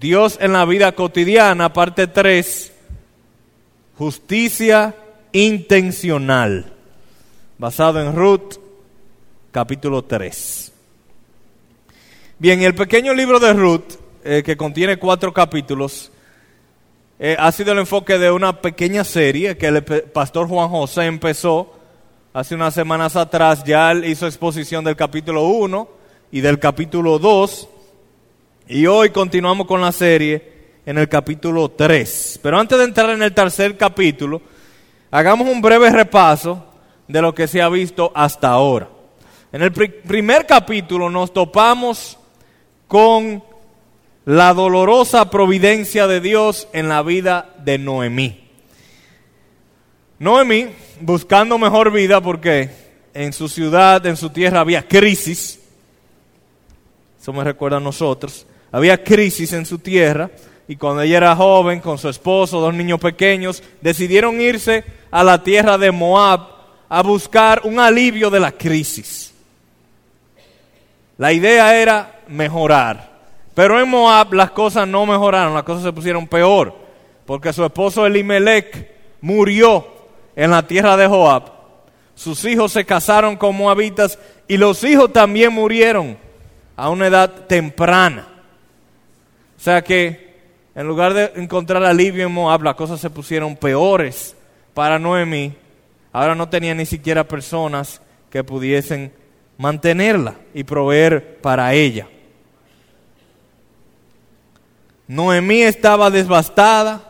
Dios en la vida cotidiana, parte 3, justicia intencional, basado en Ruth, capítulo 3. Bien, el pequeño libro de Ruth, eh, que contiene cuatro capítulos, eh, ha sido el enfoque de una pequeña serie que el pastor Juan José empezó hace unas semanas atrás. Ya él hizo exposición del capítulo 1 y del capítulo 2. Y hoy continuamos con la serie en el capítulo 3. Pero antes de entrar en el tercer capítulo, hagamos un breve repaso de lo que se ha visto hasta ahora. En el primer capítulo nos topamos con la dolorosa providencia de Dios en la vida de Noemí. Noemí, buscando mejor vida porque en su ciudad, en su tierra había crisis, eso me recuerda a nosotros, había crisis en su tierra y cuando ella era joven, con su esposo, dos niños pequeños, decidieron irse a la tierra de Moab a buscar un alivio de la crisis. La idea era mejorar. Pero en Moab las cosas no mejoraron, las cosas se pusieron peor, porque su esposo Elimelech murió en la tierra de Joab. Sus hijos se casaron con moabitas y los hijos también murieron a una edad temprana. O sea que en lugar de encontrar alivio en Moab, las cosas se pusieron peores para Noemí. Ahora no tenía ni siquiera personas que pudiesen mantenerla y proveer para ella. Noemí estaba devastada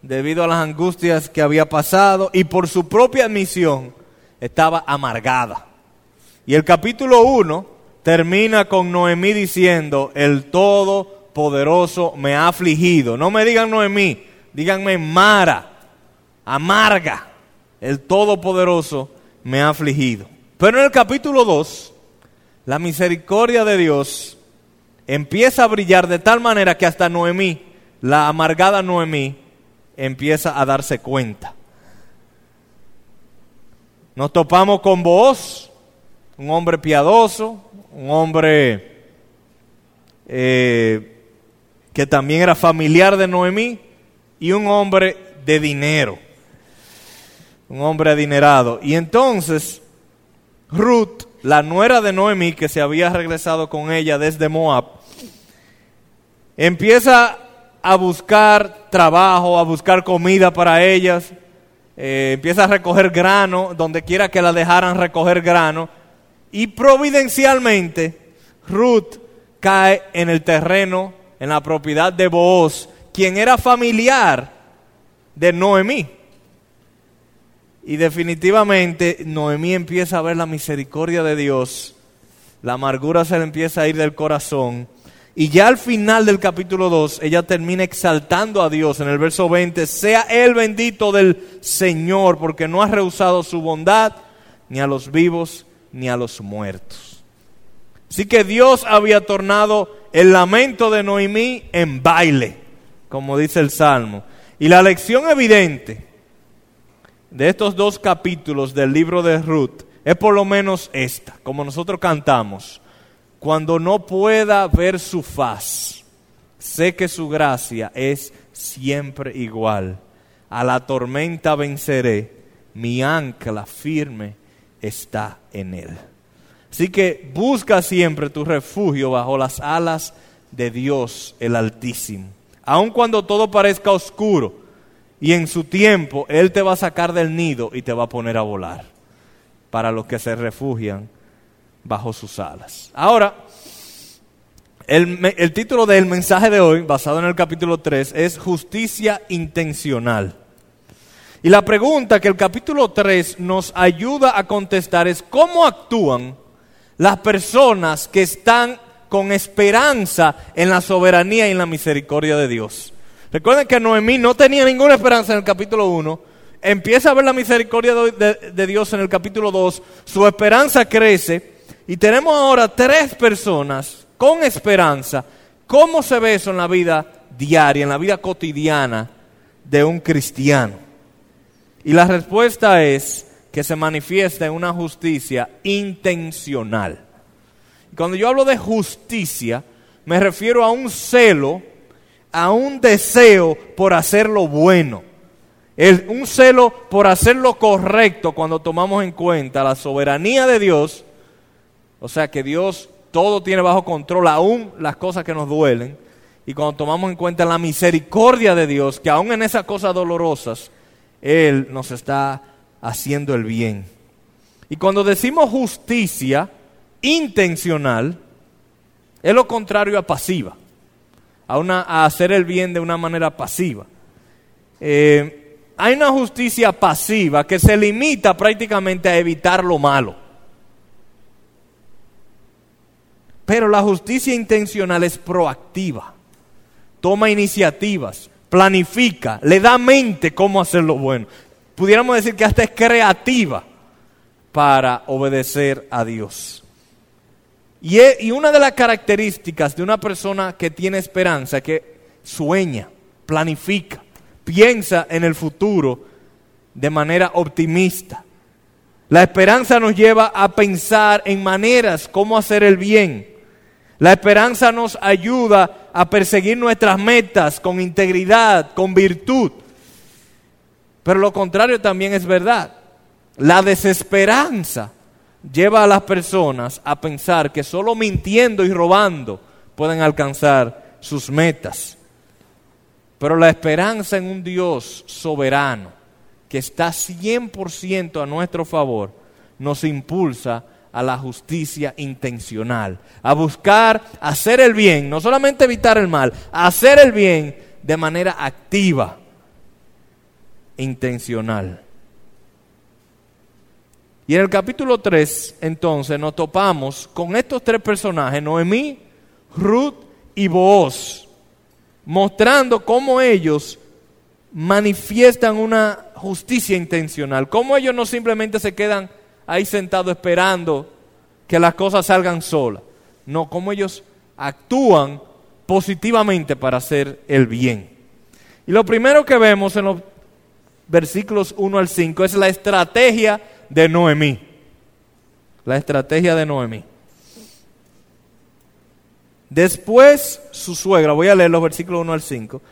debido a las angustias que había pasado y por su propia admisión estaba amargada. Y el capítulo 1 termina con Noemí diciendo, el Todopoderoso me ha afligido. No me digan Noemí, díganme Mara, amarga. El Todopoderoso me ha afligido. Pero en el capítulo 2, la misericordia de Dios empieza a brillar de tal manera que hasta Noemí, la amargada Noemí, empieza a darse cuenta. Nos topamos con vos, un hombre piadoso, un hombre eh, que también era familiar de Noemí y un hombre de dinero, un hombre adinerado. Y entonces Ruth, la nuera de Noemí, que se había regresado con ella desde Moab, empieza a buscar trabajo, a buscar comida para ellas, eh, empieza a recoger grano, donde quiera que la dejaran recoger grano, y providencialmente Ruth cae en el terreno, en la propiedad de Booz, quien era familiar de Noemí. Y definitivamente Noemí empieza a ver la misericordia de Dios, la amargura se le empieza a ir del corazón y ya al final del capítulo 2, ella termina exaltando a Dios en el verso 20, sea el bendito del Señor, porque no ha rehusado su bondad ni a los vivos ni a los muertos. Así que Dios había tornado el lamento de Noemí en baile, como dice el Salmo. Y la lección evidente de estos dos capítulos del libro de Ruth es por lo menos esta, como nosotros cantamos cuando no pueda ver su faz, sé que su gracia es siempre igual. A la tormenta venceré, mi ancla firme está en él. Así que busca siempre tu refugio bajo las alas de Dios el Altísimo. Aun cuando todo parezca oscuro y en su tiempo Él te va a sacar del nido y te va a poner a volar para los que se refugian bajo sus alas. Ahora, el, título del mensaje de hoy, basado en el capítulo 3, es Justicia Intencional. Y la pregunta que el capítulo 3 nos ayuda a contestar es cómo actúan las personas que están con esperanza en la soberanía y en la misericordia de Dios. Recuerden que Noemí no tenía ninguna esperanza en el capítulo 1, empieza a ver la misericordia de Dios en el capítulo 2, su esperanza crece y tenemos ahora tres personas con esperanza. ¿Cómo se ve eso en la vida diaria, en la vida cotidiana de un cristiano? Y la respuesta es que se manifiesta en una justicia intencional. Cuando yo hablo de justicia, me refiero a un celo, a un deseo por hacer lo bueno. un celo por hacer lo correcto cuando tomamos en cuenta la soberanía de Dios, o sea que Dios todo tiene bajo control, aún las cosas que nos duelen, y cuando tomamos en cuenta la misericordia de Dios, que aún en esas cosas dolorosas, Él nos está haciendo el bien. Y cuando decimos justicia intencional, es lo contrario a pasiva, a, una, a hacer el bien de una manera pasiva. Eh, hay una justicia pasiva que se limita prácticamente a evitar lo malo. Pero la justicia intencional es proactiva toma iniciativas, planifica, le da mente cómo hacer lo bueno. Pudiéramos decir que hasta es creativa para obedecer a Dios. Y, y una de las características de una persona que tiene esperanza es que sueña, planifica, piensa en el futuro de manera optimista. La esperanza nos lleva a pensar en maneras cómo hacer el bien. La esperanza nos ayuda a perseguir nuestras metas con integridad, con virtud. Pero lo contrario también es verdad. La desesperanza lleva a las personas a pensar que solo mintiendo y robando pueden alcanzar sus metas. Pero la esperanza en un Dios soberano que está 100% a nuestro favor nos impulsa a la justicia intencional, a buscar hacer el bien, no solamente evitar el mal, hacer el bien de manera activa, intencional. Y en el capítulo 3, entonces, nos topamos con estos tres personajes, Noemí, Ruth y Booz, mostrando cómo ellos manifiestan una justicia intencional, cómo ellos no simplemente se quedan ahí sentado esperando que las cosas salgan solas. No, como ellos actúan positivamente para hacer el bien. Y lo primero que vemos en los versículos 1 al 5 es la estrategia de Noemí. La estrategia de Noemí. Después su suegra, voy a leer los versículos 1 al 5.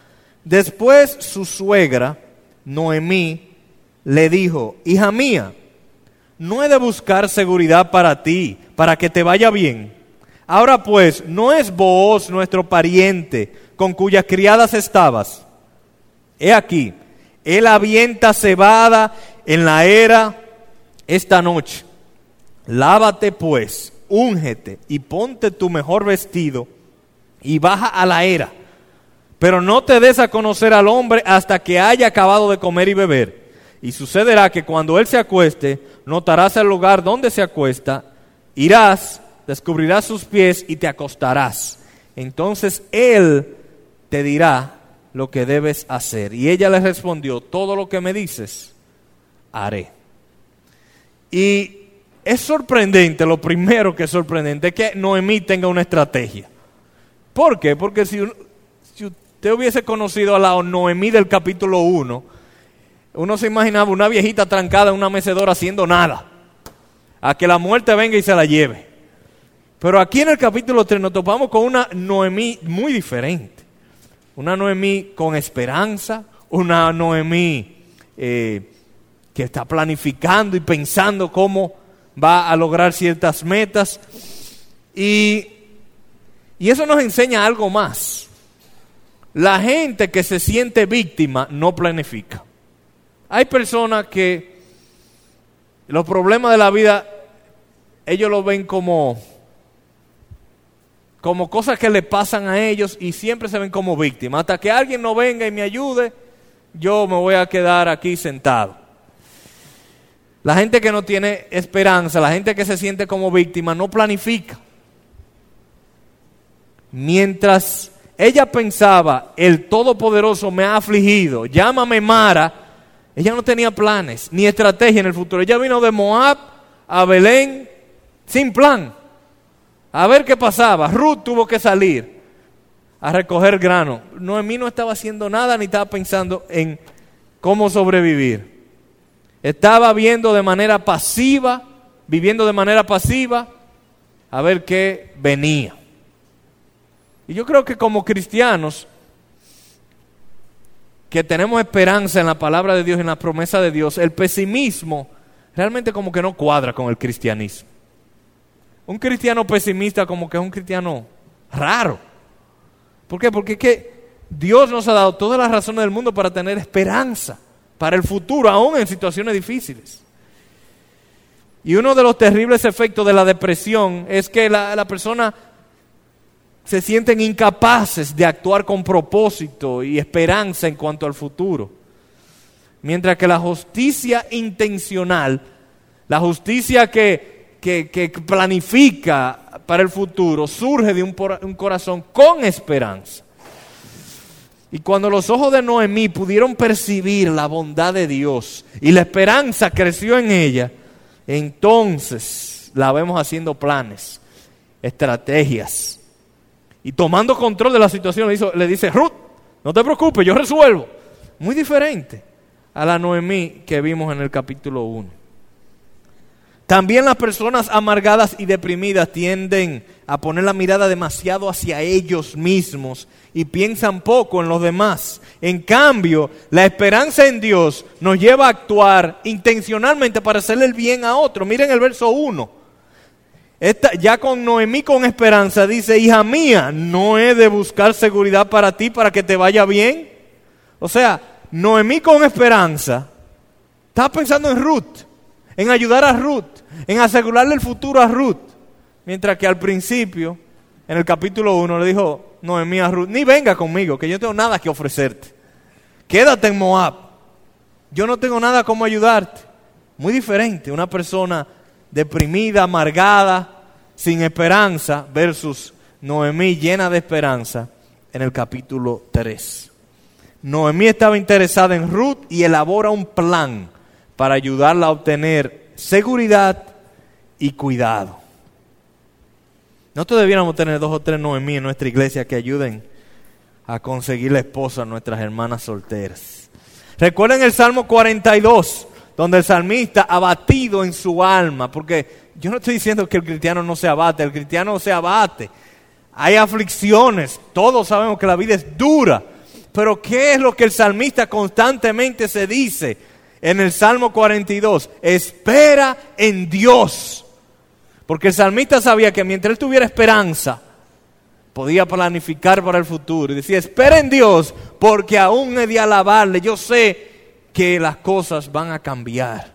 Después su suegra, Noemí, le dijo, hija mía, no he de buscar seguridad para ti, para que te vaya bien. Ahora pues, ¿no es vos nuestro pariente con cuyas criadas estabas? He aquí, él avienta cebada en la era esta noche. Lávate pues, úngete y ponte tu mejor vestido y baja a la era. Pero no te des a conocer al hombre hasta que haya acabado de comer y beber y sucederá que cuando él se acueste, notarás el lugar donde se acuesta, irás, descubrirás sus pies y te acostarás. Entonces él te dirá lo que debes hacer. Y ella le respondió, todo lo que me dices, haré. Y es sorprendente, lo primero que es sorprendente, es que Noemí tenga una estrategia. ¿Por qué? Porque si, usted hubiese conocido a la Noemí del capítulo 1, uno se imaginaba una viejita trancada en una mecedora haciendo nada, a que la muerte venga y se la lleve. Pero aquí en el capítulo 3 nos topamos con una Noemí muy diferente. Una Noemí con esperanza, una Noemí eh, que está planificando y pensando cómo va a lograr ciertas metas. Y, y eso nos enseña algo más. La gente que se siente víctima no planifica. Hay personas que los problemas de la vida, ellos lo ven como, como cosas que le pasan a ellos y siempre se ven como víctimas. Hasta que alguien no venga y me ayude, yo me voy a quedar aquí sentado. La gente que no tiene esperanza, la gente que se siente como víctima, no planifica. Mientras ella pensaba, el Todopoderoso me ha afligido, llámame Mara, ella no tenía planes ni estrategia en el futuro. Ella vino de Moab a Belén sin plan. A ver qué pasaba. Ruth tuvo que salir a recoger grano. Noemí no estaba haciendo nada ni estaba pensando en cómo sobrevivir. Estaba viendo de manera pasiva, viviendo de manera pasiva, a ver qué venía. Y yo creo que como cristianos que tenemos esperanza en la palabra de Dios, en la promesa de Dios, el pesimismo realmente como que no cuadra con el cristianismo. Un cristiano pesimista como que es un cristiano raro. ¿Por qué? Porque es que Dios nos ha dado todas las razones del mundo para tener esperanza para el futuro, aún en situaciones difíciles. Y uno de los terribles efectos de la depresión es que la, la persona se sienten incapaces de actuar con propósito y esperanza en cuanto al futuro. Mientras que la justicia intencional, la justicia que, que, planifica para el futuro, surge de un, corazón con esperanza. Y cuando los ojos de Noemí pudieron percibir la bondad de Dios y la esperanza creció en ella, entonces la vemos haciendo planes, estrategias, y tomando control de la situación le, le dice, Ruth, no te preocupes, yo resuelvo. Muy diferente a la Noemí que vimos en el capítulo 1. También las personas amargadas y deprimidas tienden a poner la mirada demasiado hacia ellos mismos y piensan poco en los demás. En cambio, la esperanza en Dios nos lleva a actuar intencionalmente para hacerle el bien a otro. Miren el verso 1 ya con Noemí con esperanza dice, hija mía, no he de buscar seguridad para ti para que te vaya bien. O sea, Noemí con esperanza está pensando en Ruth, en ayudar a Ruth, en asegurarle el futuro a Ruth. Mientras que al principio, en el capítulo 1, le dijo Noemí a Ruth, ni venga conmigo, que yo tengo nada que ofrecerte. Quédate en Moab. Yo no tengo nada como ayudarte. Muy diferente, una persona deprimida, amargada, sin esperanza, versus Noemí llena de esperanza en el capítulo 3. Noemí estaba interesada en Ruth y elabora un plan para ayudarla a obtener seguridad y cuidado. Nosotros debiéramos tener dos o tres Noemí en nuestra iglesia que ayuden a conseguir la esposa a nuestras hermanas solteras. Recuerden el Salmo 42 donde el salmista abatido en su alma, porque yo no estoy diciendo que el cristiano no se abate, el cristiano se abate. Hay aflicciones, todos sabemos que la vida es dura, pero ¿qué es lo que el salmista constantemente se dice en el Salmo 42? Espera en Dios. Porque el salmista sabía que mientras él tuviera esperanza, podía planificar para el futuro. Y decía, espera en Dios, porque aún he de alabarle. Yo sé que las cosas van a cambiar.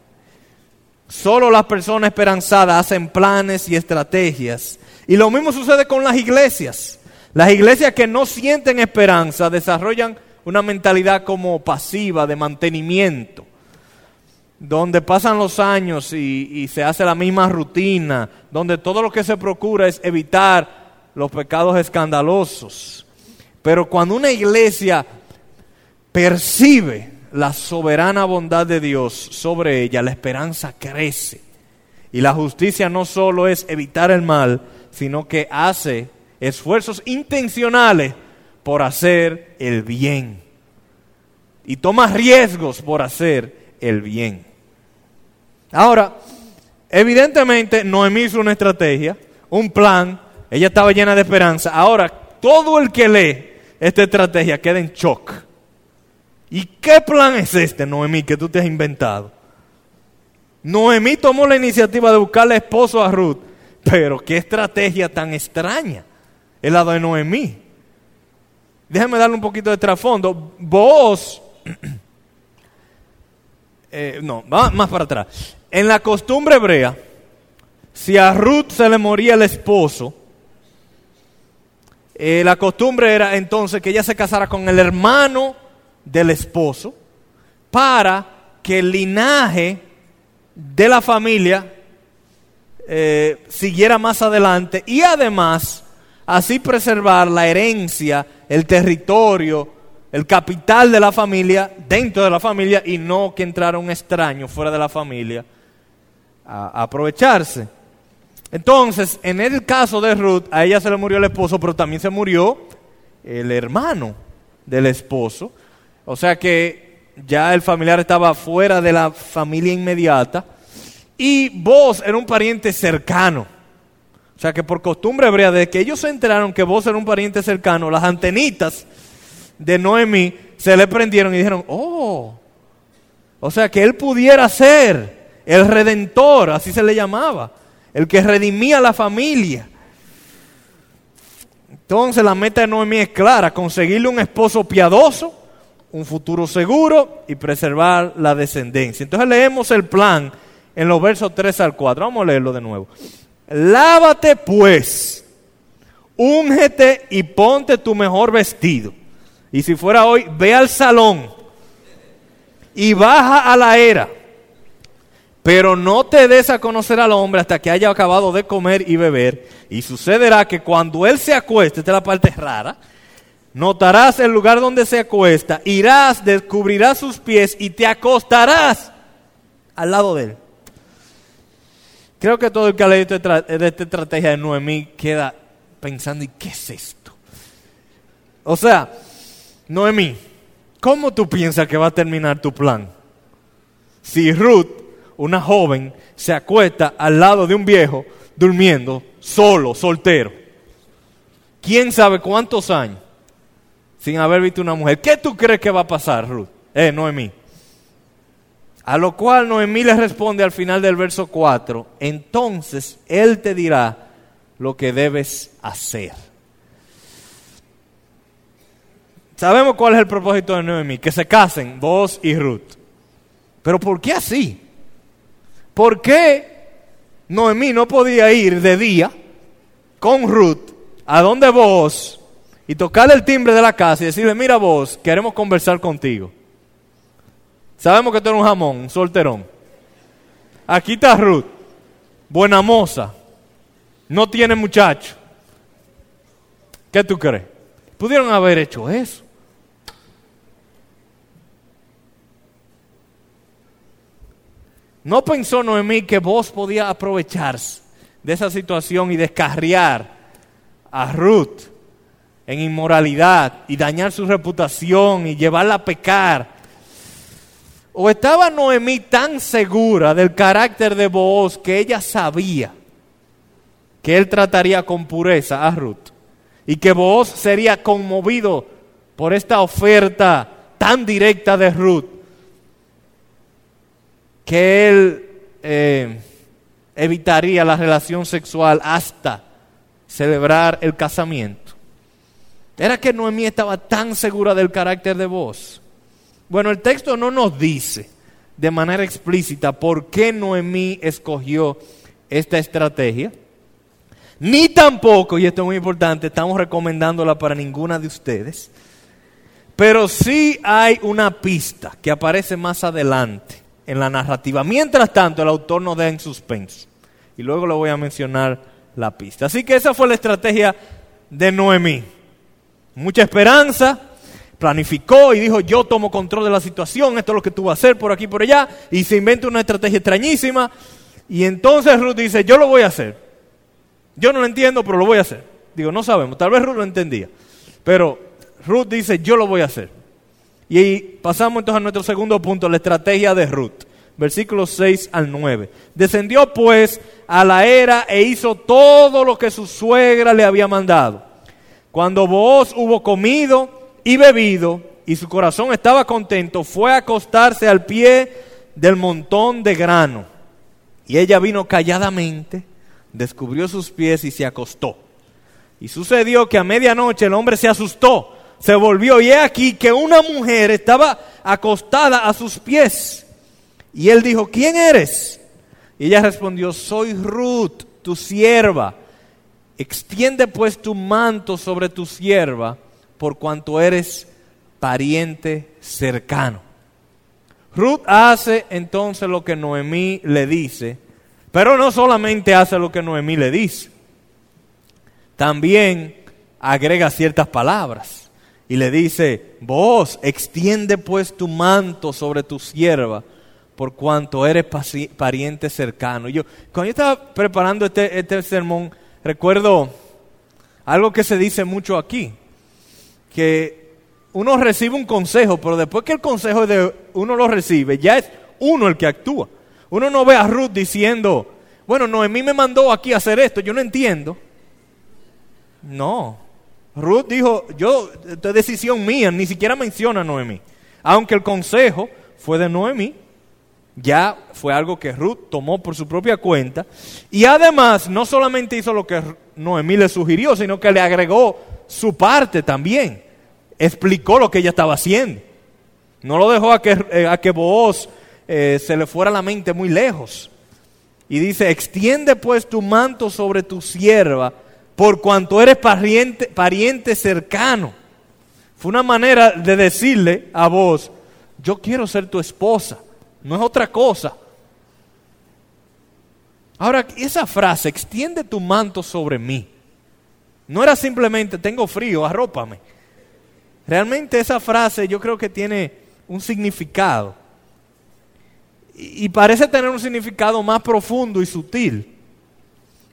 Solo las personas esperanzadas hacen planes y estrategias. Y lo mismo sucede con las iglesias. Las iglesias que no sienten esperanza desarrollan una mentalidad como pasiva de mantenimiento, donde pasan los años y, se hace la misma rutina, donde todo lo que se procura es evitar los pecados escandalosos. Pero cuando una iglesia percibe la soberana bondad de Dios sobre ella, la esperanza crece. Y la justicia no solo es evitar el mal, sino que hace esfuerzos intencionales por hacer el bien. Y toma riesgos por hacer el bien. Ahora, evidentemente Noemí hizo una estrategia, un plan, ella estaba llena de esperanza. Ahora, todo el que lee esta estrategia queda en shock ¿Y qué plan es este, Noemí, que tú te has inventado? Noemí tomó la iniciativa de buscarle esposo a Ruth, pero qué estrategia tan extraña es la de Noemí. Déjame darle un poquito de trasfondo. Vos, eh, no, va más para atrás. En la costumbre hebrea, si a Ruth se le moría el esposo, eh, la costumbre era entonces que ella se casara con el hermano del esposo para que el linaje de la familia eh, siguiera más adelante y además así preservar la herencia, el territorio, el capital de la familia dentro de la familia y no que entrara un extraño fuera de la familia aprovecharse. Entonces, en el caso de Ruth, a ella se le murió el esposo, pero también se murió el hermano del esposo. O sea que ya el familiar estaba fuera de la familia inmediata y vos era un pariente cercano. O sea que por costumbre hebrea, de que ellos se enteraron que vos era un pariente cercano, las antenitas de Noemí se le prendieron y dijeron, oh, o sea que él pudiera ser el redentor, así se le llamaba, el que redimía la familia. Entonces la meta de Noemí es clara, conseguirle un esposo piadoso, un futuro seguro y preservar la descendencia. Entonces leemos el plan en los versos 3 al 4. Vamos a leerlo de nuevo. Lávate pues, úngete y ponte tu mejor vestido. Y si fuera hoy, ve al salón y baja a la era. Pero no te des a conocer al hombre hasta que haya acabado de comer y beber. Y sucederá que cuando él se acueste, esta es la parte rara, notarás el lugar donde se acuesta, irás, descubrirás sus pies y te acostarás al lado de él. Creo que todo el que ha leído de esta estrategia de Noemí queda pensando, ¿y qué es esto? O sea, Noemí, ¿cómo tú piensas que va a terminar tu plan? Si Ruth, una joven, se acuesta al lado de un viejo durmiendo, solo, soltero. ¿Quién sabe cuántos años sin haber visto una mujer? ¿Qué tú crees que va a pasar, Ruth? Eh, Noemí. A lo cual Noemí le responde al final del verso 4, entonces Él te dirá lo que debes hacer. Sabemos cuál es el propósito de Noemí, que se casen vos y Ruth. Pero ¿por qué así? ¿Por qué Noemí no podía ir de día con Ruth a donde vos y tocarle el timbre de la casa y decirle, mira vos, queremos conversar contigo? Sabemos que tú eres un jamón, un solterón. Aquí está Ruth, buena moza, no tiene muchacho. ¿Qué tú crees? Pudieron haber hecho eso. ¿No pensó Noemí que vos podías aprovecharse de esa situación y descarriar a Ruth en inmoralidad y dañar su reputación y llevarla a pecar? ¿O estaba Noemí tan segura del carácter de Booz que ella sabía que él trataría con pureza a Ruth y que Booz sería conmovido por esta oferta tan directa de Ruth que él eh, evitaría la relación sexual hasta celebrar el casamiento? ¿Era que Noemí estaba tan segura del carácter de Booz? Bueno, el texto no nos dice de manera explícita por qué Noemí escogió esta estrategia, ni tampoco, y esto es muy importante, estamos recomendándola para ninguna de ustedes, pero sí hay una pista que aparece más adelante en la narrativa. Mientras tanto, el autor nos da en suspenso. Y luego le voy a mencionar la pista. Así que esa fue la estrategia de Noemí. Mucha esperanza, planificó y dijo, yo tomo control de la situación, esto es lo que tú vas a hacer por aquí y por allá, y se inventa una estrategia extrañísima, y entonces Ruth dice, yo lo voy a hacer. Yo no lo entiendo, pero lo voy a hacer. Digo, no sabemos, tal vez Ruth lo entendía, pero Ruth dice, yo lo voy a hacer. Y pasamos entonces a nuestro segundo punto, la estrategia de Ruth. Versículos 6 al 9. Descendió pues a la era e hizo todo lo que su suegra le había mandado. Cuando vos hubo comido y bebido, y su corazón estaba contento, fue a acostarse al pie del montón de grano. Y ella vino calladamente, descubrió sus pies y se acostó. Y sucedió que a medianoche el hombre se asustó, se volvió y he aquí que una mujer estaba acostada a sus pies. Y él dijo, ¿quién eres? Y ella respondió, soy Ruth, tu sierva. Extiende pues tu manto sobre tu sierva por cuanto eres pariente cercano. Ruth hace entonces lo que Noemí le dice, pero no solamente hace lo que Noemí le dice, también agrega ciertas palabras y le dice, vos extiende pues tu manto sobre tu sierva por cuanto eres pariente cercano. Yo, cuando yo estaba preparando este, este sermón, recuerdo algo que se dice mucho aquí que uno recibe un consejo, pero después que el consejo de uno lo recibe, ya es uno el que actúa. Uno no ve a Ruth diciendo, bueno, Noemí me mandó aquí a hacer esto, yo no entiendo. No, Ruth dijo, yo, esto es decisión mía, ni siquiera menciona a Noemí. Aunque el consejo fue de Noemí, ya fue algo que Ruth tomó por su propia cuenta. Y además, no solamente hizo lo que Noemí le sugirió, sino que le agregó su parte también. Explicó lo que ella estaba haciendo. No lo dejó a que, eh, a que Booz eh, se le fuera la mente muy lejos. Y dice, extiende pues tu manto sobre tu sierva, por cuanto eres pariente, pariente cercano. Fue una manera de decirle a vos, yo quiero ser tu esposa, no es otra cosa. Ahora, esa frase, extiende tu manto sobre mí, no era simplemente, tengo frío, arrópame. Realmente esa frase yo creo que tiene un significado y parece tener un significado más profundo y sutil.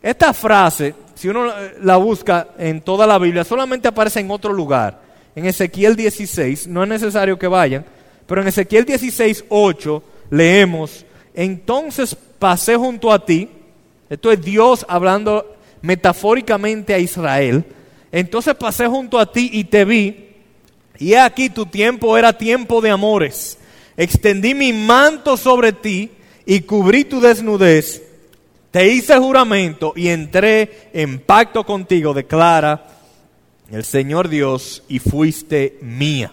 Esta frase, si uno la busca en toda la Biblia, solamente aparece en otro lugar. En Ezequiel 16, no es necesario que vayan, pero en Ezequiel 16, 8 leemos, entonces pasé junto a ti, esto es Dios hablando metafóricamente a Israel, entonces pasé junto a ti y te vi, y aquí tu tiempo era tiempo de amores extendí mi manto sobre ti y cubrí tu desnudez, te hice juramento y entré en pacto contigo, declara el Señor Dios, y fuiste mía.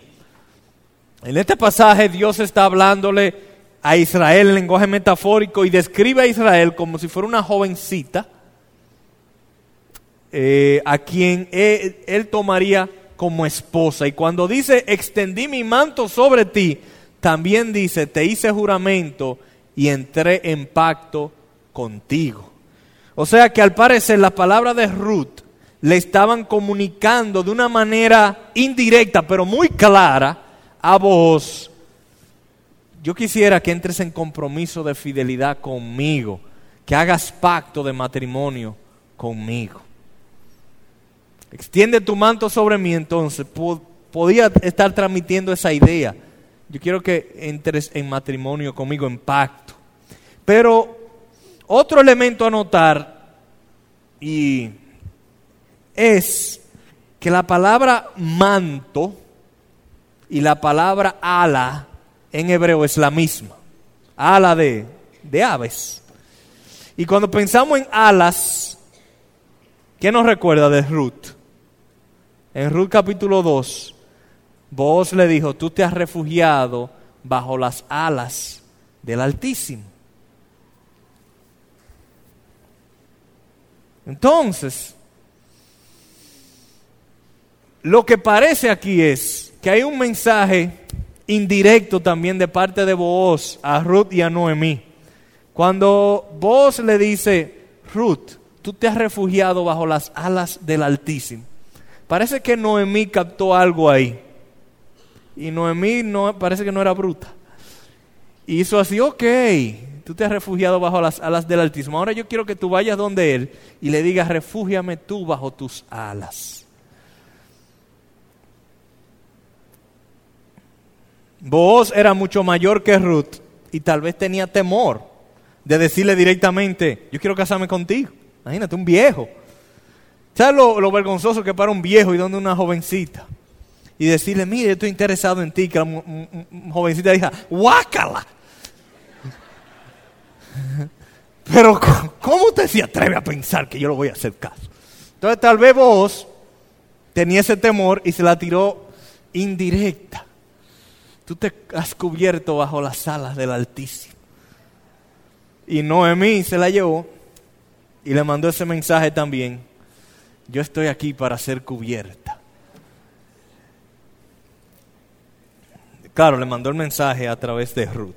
En este pasaje Dios está hablándole a Israel en lenguaje metafórico y describe a Israel como si fuera una jovencita eh, a quien él, él tomaría como esposa. Y cuando dice, extendí mi manto sobre ti, también dice, te hice juramento y entré en pacto contigo. O sea que al parecer las palabras de Ruth le estaban comunicando de una manera indirecta, pero muy clara, a vos, yo quisiera que entres en compromiso de fidelidad conmigo, que hagas pacto de matrimonio conmigo. Extiende tu manto sobre mí entonces. Podía estar transmitiendo esa idea yo quiero que entres en matrimonio conmigo, en pacto. Pero otro elemento a notar y es que la palabra manto y la palabra ala en hebreo es la misma. Ala de, de aves. Y cuando pensamos en alas, ¿qué nos recuerda de Ruth? En Ruth capítulo 2, Vos le dijo, tú te has refugiado bajo las alas del Altísimo. Entonces, lo que parece aquí es que hay un mensaje indirecto también de parte de Booz a Ruth y a Noemí. Cuando vos le dice, Ruth, tú te has refugiado bajo las alas del Altísimo. Parece que Noemí captó algo ahí. Y Noemí no, parece que no era bruta. Y hizo así, ok, tú te has refugiado bajo las alas del Altísimo. Ahora yo quiero que tú vayas donde Él y le digas, refúgiame tú bajo tus alas. Vos era mucho mayor que Ruth y tal vez tenía temor de decirle directamente, yo quiero casarme contigo. Imagínate, un viejo. ¿Sabes lo, lo vergonzoso que para un viejo y donde una jovencita? y decirle, mire, estoy interesado en ti, que la jovencita diga, guácala. Pero, ¿cómo usted se atreve a pensar que yo lo voy a hacer caso? Entonces, tal vez vos tenía ese temor y se la tiró indirecta. Tú te has cubierto bajo las alas del Altísimo. Y Noemí se la llevó y le mandó ese mensaje también. Yo estoy aquí para ser cubierta. Claro, le mandó el mensaje a través de Ruth.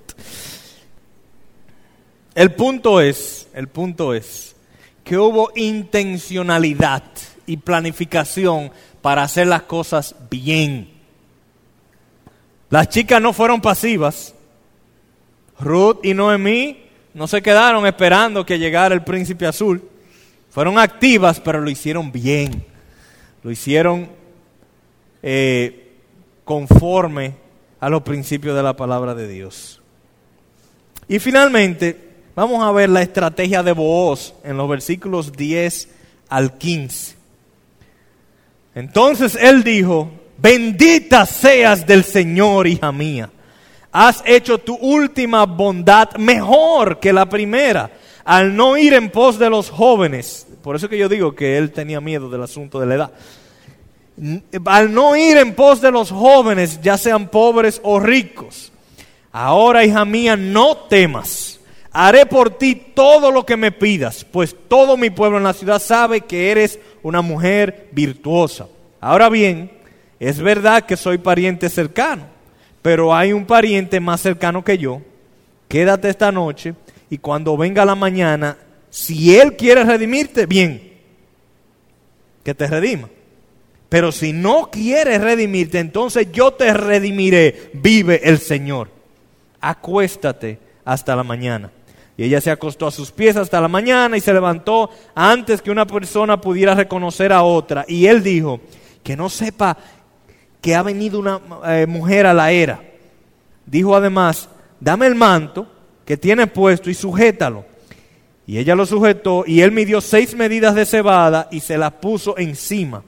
El punto es, el punto es que hubo intencionalidad y planificación para hacer las cosas bien. Las chicas no fueron pasivas. Ruth y Noemí no se quedaron esperando que llegara el príncipe azul. Fueron activas, pero lo hicieron bien. Lo hicieron eh, conforme a los principios de la palabra de Dios. Y finalmente, vamos a ver la estrategia de Booz en los versículos 10 al 15. Entonces él dijo, bendita seas del Señor, hija mía. Has hecho tu última bondad mejor que la primera, al no ir en pos de los jóvenes. Por eso que yo digo que él tenía miedo del asunto de la edad. Al no ir en pos de los jóvenes, ya sean pobres o ricos. Ahora, hija mía, no temas. Haré por ti todo lo que me pidas, pues todo mi pueblo en la ciudad sabe que eres una mujer virtuosa. Ahora bien, es verdad que soy pariente cercano, pero hay un pariente más cercano que yo. Quédate esta noche y cuando venga la mañana, si él quiere redimirte, bien, que te redima. Pero si no quieres redimirte, entonces yo te redimiré, vive el Señor. Acuéstate hasta la mañana. Y ella se acostó a sus pies hasta la mañana y se levantó antes que una persona pudiera reconocer a otra. Y él dijo, que no sepa que ha venido una eh, mujer a la era. Dijo además, dame el manto que tiene puesto y sujétalo. Y ella lo sujetó y él midió seis medidas de cebada y se las puso encima.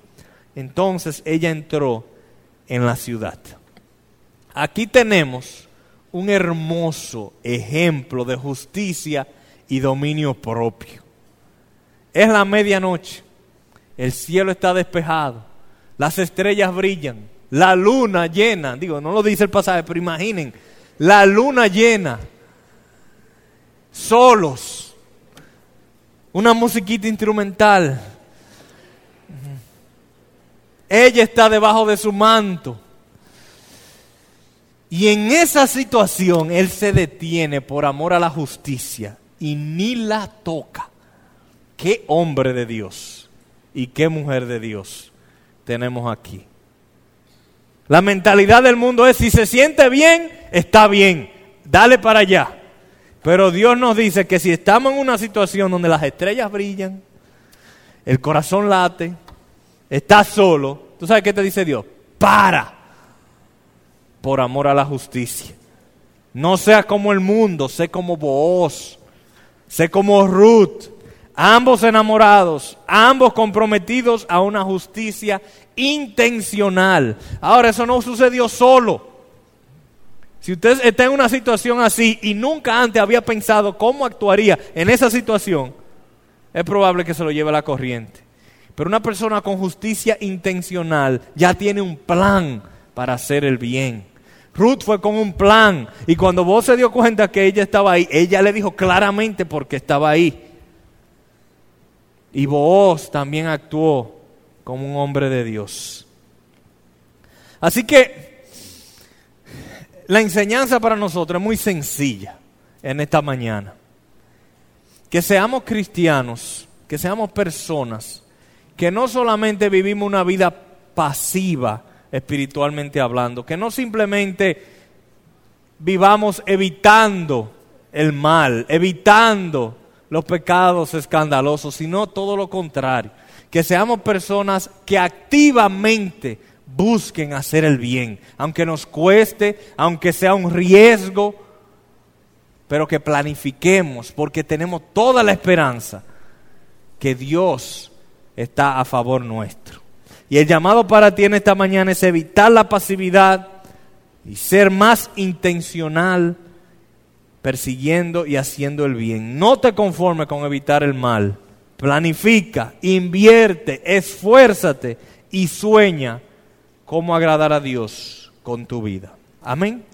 Entonces ella entró en la ciudad. Aquí tenemos un hermoso ejemplo de justicia y dominio propio. Es la medianoche, el cielo está despejado, las estrellas brillan, la luna llena, digo, no lo dice el pasaje, pero imaginen, la luna llena, solos, una musiquita instrumental. Ella está debajo de su manto. Y en esa situación él se detiene por amor a la justicia y ni la toca. Qué hombre de Dios y qué mujer de Dios tenemos aquí. La mentalidad del mundo es si se siente bien, está bien, dale para allá. Pero Dios nos dice que si estamos en una situación donde las estrellas brillan, el corazón late, estás solo, ¿tú sabes qué te dice Dios? Para por amor a la justicia. No sea como el mundo, sé como vos, sé como Ruth, ambos enamorados, ambos comprometidos a una justicia intencional. Ahora, eso no sucedió solo. Si usted está en una situación así y nunca antes había pensado cómo actuaría en esa situación, es probable que se lo lleve a la corriente. Pero una persona con justicia intencional ya tiene un plan para hacer el bien. Ruth fue con un plan y cuando vos se dio cuenta que ella estaba ahí, ella le dijo claramente por qué estaba ahí. Y vos también actuó como un hombre de Dios. Así que la enseñanza para nosotros es muy sencilla en esta mañana. Que seamos cristianos, que seamos personas, que no solamente vivimos una vida pasiva, espiritualmente hablando. Que no simplemente vivamos evitando el mal, evitando los pecados escandalosos, sino todo lo contrario. Que seamos personas que activamente busquen hacer el bien, aunque nos cueste, aunque sea un riesgo, pero que planifiquemos porque tenemos toda la esperanza que Dios está a favor nuestro. Y el llamado para ti en esta mañana es evitar la pasividad y ser más intencional persiguiendo y haciendo el bien. No te conformes con evitar el mal. Planifica, invierte, esfuérzate y sueña cómo agradar a Dios con tu vida. Amén.